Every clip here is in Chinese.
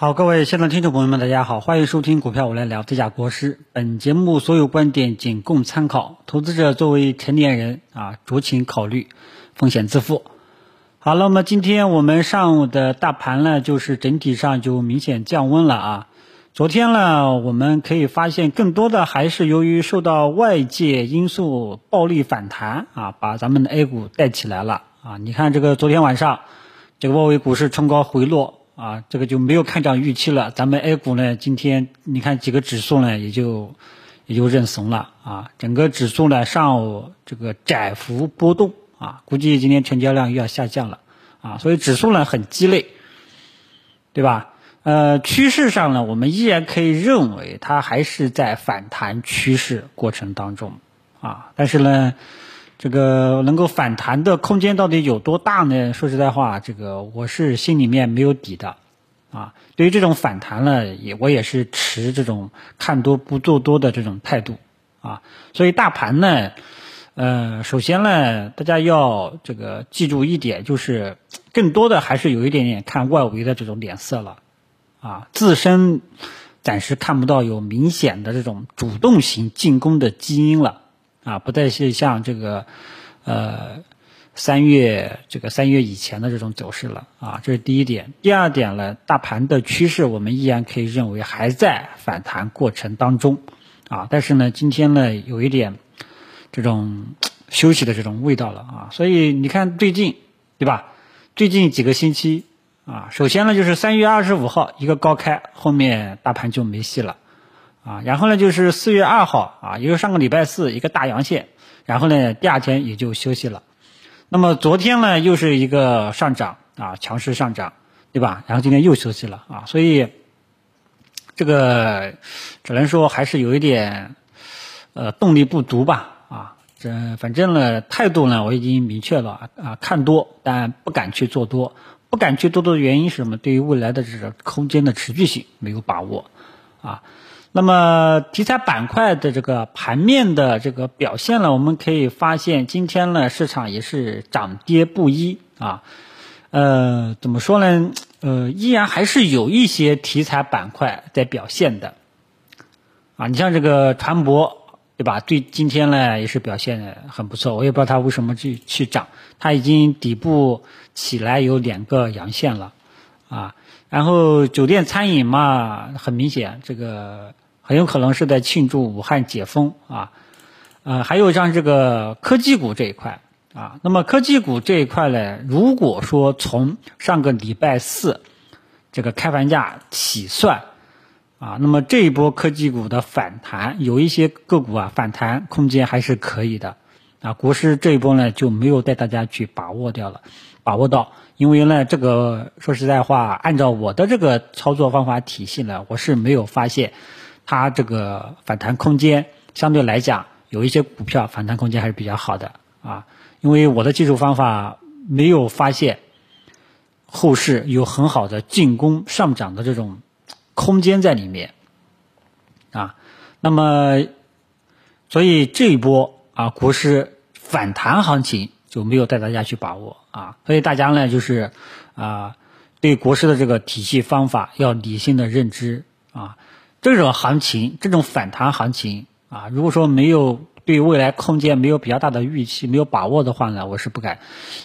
好，各位现场听众朋友们，大家好，欢迎收听股票我来聊，这家国师。本节目所有观点仅供参考，投资者作为成年人啊，酌情考虑，风险自负。好了，那么今天我们上午的大盘呢，就是整体上就明显降温了啊。昨天呢，我们可以发现，更多的还是由于受到外界因素暴力反弹啊，把咱们的 A 股带起来了啊。你看这个昨天晚上，这个外围股市冲高回落。啊，这个就没有看涨预期了。咱们 A 股呢，今天你看几个指数呢，也就也就认怂了啊。整个指数呢，上午这个窄幅波动啊，估计今天成交量又要下降了啊。所以指数呢很鸡肋，对吧？呃，趋势上呢，我们依然可以认为它还是在反弹趋势过程当中啊。但是呢。这个能够反弹的空间到底有多大呢？说实在话，这个我是心里面没有底的，啊，对于这种反弹呢，也我也是持这种看多不做多的这种态度，啊，所以大盘呢，呃，首先呢，大家要这个记住一点，就是更多的还是有一点点看外围的这种脸色了，啊，自身暂时看不到有明显的这种主动型进攻的基因了。啊，不再是像这个，呃，三月这个三月以前的这种走势了啊，这是第一点。第二点呢，大盘的趋势我们依然可以认为还在反弹过程当中啊，但是呢，今天呢有一点这种休息的这种味道了啊，所以你看最近对吧？最近几个星期啊，首先呢就是三月二十五号一个高开，后面大盘就没戏了。啊，然后呢，就是四月二号啊，也就是上个礼拜四一个大阳线，然后呢，第二天也就休息了。那么昨天呢，又是一个上涨啊，强势上涨，对吧？然后今天又休息了啊，所以这个只能说还是有一点呃动力不足吧啊。这反正呢，态度呢我已经明确了啊，看多，但不敢去做多，不敢去做多的原因是什么？对于未来的这个空间的持续性没有把握啊。那么题材板块的这个盘面的这个表现呢，我们可以发现今天呢市场也是涨跌不一啊，呃，怎么说呢？呃，依然还是有一些题材板块在表现的啊，你像这个船舶，对吧？对，今天呢也是表现的很不错，我也不知道它为什么去去涨，它已经底部起来有两个阳线了啊。然后酒店餐饮嘛，很明显，这个很有可能是在庆祝武汉解封啊，呃，还有像这个科技股这一块啊，那么科技股这一块呢，如果说从上个礼拜四这个开盘价起算啊，那么这一波科技股的反弹，有一些个股啊反弹空间还是可以的啊，股市这一波呢就没有带大家去把握掉了，把握到。因为呢，这个说实在话，按照我的这个操作方法体系呢，我是没有发现它这个反弹空间相对来讲有一些股票反弹空间还是比较好的啊。因为我的技术方法没有发现后市有很好的进攻上涨的这种空间在里面啊。那么，所以这一波啊，国师反弹行情。就没有带大家去把握啊，所以大家呢就是啊，对国师的这个体系方法要理性的认知啊。这种行情，这种反弹行情啊，如果说没有对未来空间没有比较大的预期，没有把握的话呢，我是不敢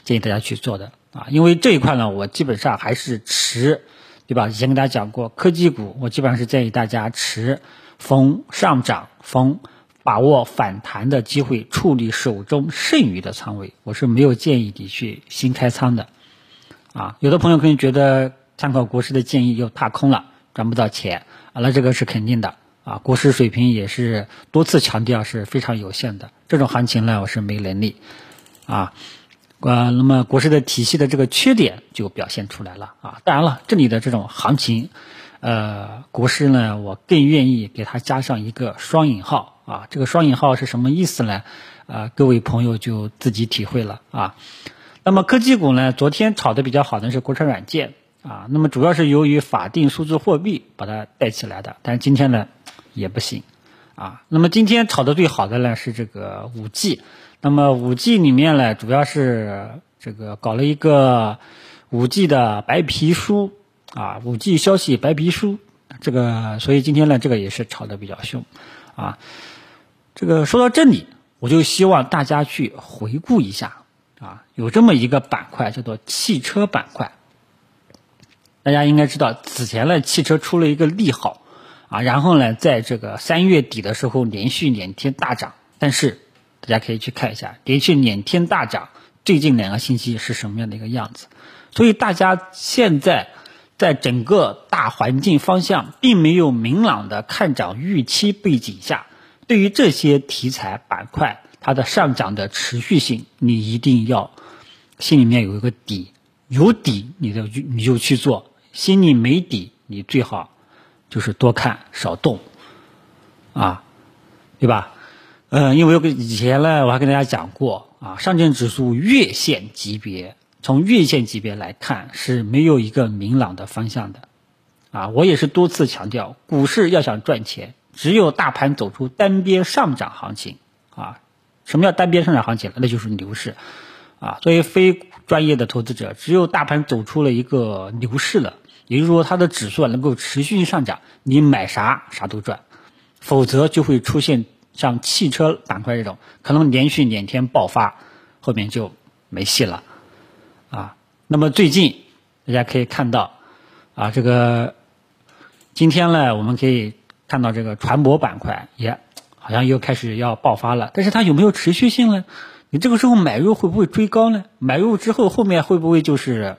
建议大家去做的啊。因为这一块呢，我基本上还是持，对吧？以前跟大家讲过，科技股我基本上是建议大家持逢上涨逢。把握反弹的机会，处理手中剩余的仓位，我是没有建议你去新开仓的，啊，有的朋友可能觉得参考国师的建议又踏空了，赚不到钱，啊，那这个是肯定的，啊，国师水平也是多次强调是非常有限的，这种行情呢，我是没能力，啊，呃，那么国师的体系的这个缺点就表现出来了，啊，当然了，这里的这种行情，呃，国师呢，我更愿意给它加上一个双引号。啊，这个双引号是什么意思呢？啊，各位朋友就自己体会了啊。那么科技股呢，昨天炒的比较好的是国产软件啊。那么主要是由于法定数字货币把它带起来的，但是今天呢也不行啊。那么今天炒的最好的呢是这个五 G。那么五 G 里面呢，主要是这个搞了一个五 G 的白皮书啊，五 G 消息白皮书，这个所以今天呢，这个也是炒的比较凶啊。这个说到这里，我就希望大家去回顾一下啊，有这么一个板块叫做汽车板块。大家应该知道，此前呢，汽车出了一个利好啊，然后呢，在这个三月底的时候连续两天大涨，但是大家可以去看一下，连续两天大涨，最近两个星期是什么样的一个样子？所以大家现在在整个大环境方向并没有明朗的看涨预期背景下，对于这些题材板块它的上涨的持续性，你一定要心里面有一个底，有底你就你就去做。心里没底，你最好就是多看少动，啊，对吧？嗯，因为以前呢，我还跟大家讲过啊，上证指数月线级别，从月线级别来看是没有一个明朗的方向的，啊，我也是多次强调，股市要想赚钱，只有大盘走出单边上涨行情，啊，什么叫单边上涨行情？那就是牛市，啊，作为非专业的投资者，只有大盘走出了一个牛市了。也就是说，它的指数能够持续性上涨，你买啥啥都赚，否则就会出现像汽车板块这种可能连续两天爆发，后面就没戏了，啊。那么最近大家可以看到，啊，这个今天呢，我们可以看到这个船舶板块也好像又开始要爆发了，但是它有没有持续性呢？你这个时候买入会不会追高呢？买入之后后面会不会就是？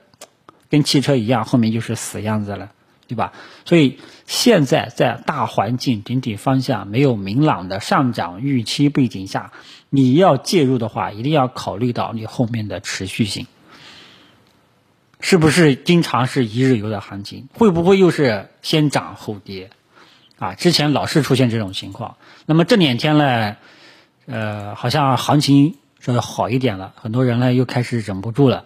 跟汽车一样，后面就是死样子了，对吧？所以现在在大环境整体方向没有明朗的上涨预期背景下，你要介入的话，一定要考虑到你后面的持续性，是不是经常是一日游的行情？会不会又是先涨后跌？啊，之前老是出现这种情况。那么这两天呢，呃，好像行情是好一点了，很多人呢又开始忍不住了。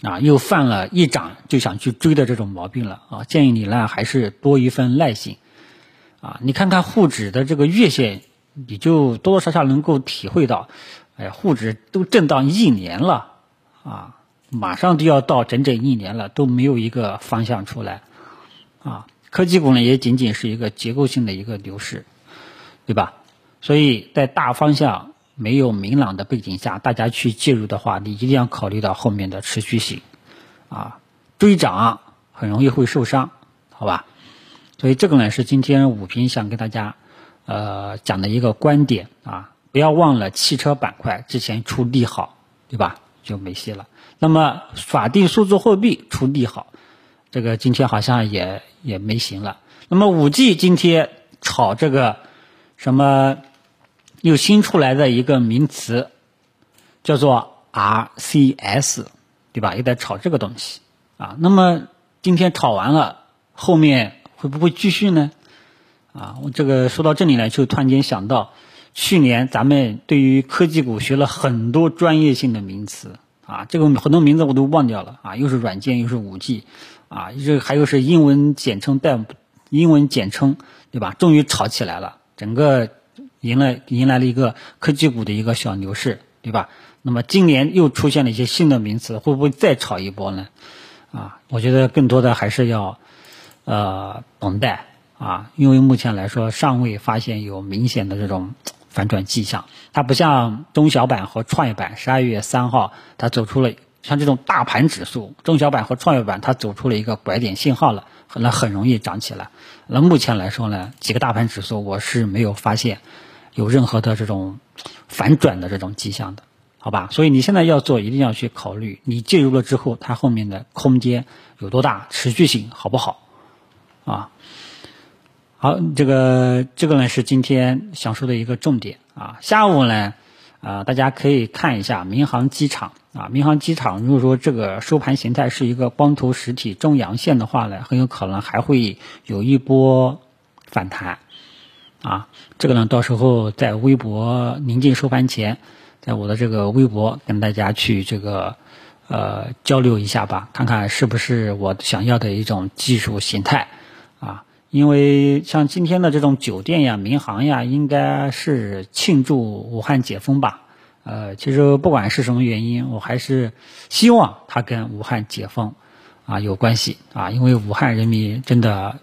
啊，又犯了一涨就想去追的这种毛病了啊！建议你呢，还是多一份耐心，啊，你看看沪指的这个月线，你就多多少少能够体会到，哎呀，沪指都震荡一年了，啊，马上就要到整整一年了，都没有一个方向出来，啊，科技股呢也仅仅是一个结构性的一个牛市，对吧？所以在大方向。没有明朗的背景下，大家去介入的话，你一定要考虑到后面的持续性，啊，追涨很容易会受伤，好吧？所以这个呢是今天武平想跟大家呃讲的一个观点啊，不要忘了汽车板块之前出利好，对吧？就没戏了。那么法定数字货币出利好，这个今天好像也也没行了。那么五 G 今天炒这个什么？又新出来的一个名词，叫做 RCS，对吧？又在炒这个东西啊。那么今天炒完了，后面会不会继续呢？啊，我这个说到这里呢，就突然间想到，去年咱们对于科技股学了很多专业性的名词啊，这个很多名字我都忘掉了啊，又是软件，又是五 G，啊，这还有是英文简称带英文简称，对吧？终于炒起来了，整个。迎来迎来了一个科技股的一个小牛市，对吧？那么今年又出现了一些新的名词，会不会再炒一波呢？啊，我觉得更多的还是要呃等待啊，因为目前来说尚未发现有明显的这种反转迹象。它不像中小板和创业板，十二月三号它走出了像这种大盘指数，中小板和创业板它走出了一个拐点信号了，那很容易涨起来。那目前来说呢，几个大盘指数我是没有发现。有任何的这种反转的这种迹象的，好吧？所以你现在要做，一定要去考虑，你介入了之后，它后面的空间有多大，持续性好不好？啊，好，这个这个呢是今天想说的一个重点啊。下午呢，啊，大家可以看一下民航机场啊，民航机场如果说这个收盘形态是一个光头实体中阳线的话呢，很有可能还会有一波反弹。啊，这个呢，到时候在微博临近收盘前，在我的这个微博跟大家去这个呃交流一下吧，看看是不是我想要的一种技术形态啊。因为像今天的这种酒店呀、民航呀，应该是庆祝武汉解封吧。呃，其实不管是什么原因，我还是希望它跟武汉解封啊有关系啊，因为武汉人民真的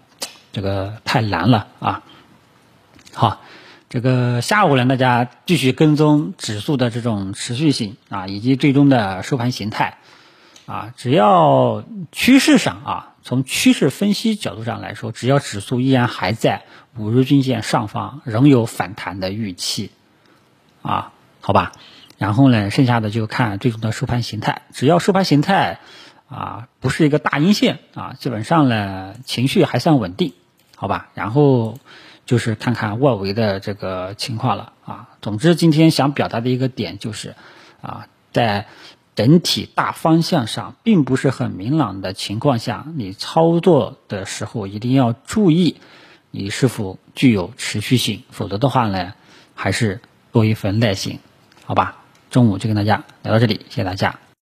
这个太难了啊。好，这个下午呢，大家继续跟踪指数的这种持续性啊，以及最终的收盘形态啊，只要趋势上啊，从趋势分析角度上来说，只要指数依然还在五日均线上方，仍有反弹的预期啊，好吧。然后呢，剩下的就看最终的收盘形态。只要收盘形态啊不是一个大阴线啊，基本上呢情绪还算稳定，好吧。然后就是看看外围的这个情况了啊。总之，今天想表达的一个点就是啊，在整体大方向上并不是很明朗的情况下，你操作的时候一定要注意你是否具有持续性，否则的话呢，还是多一份耐心，好吧。中午就跟大家聊到这里，谢谢大家。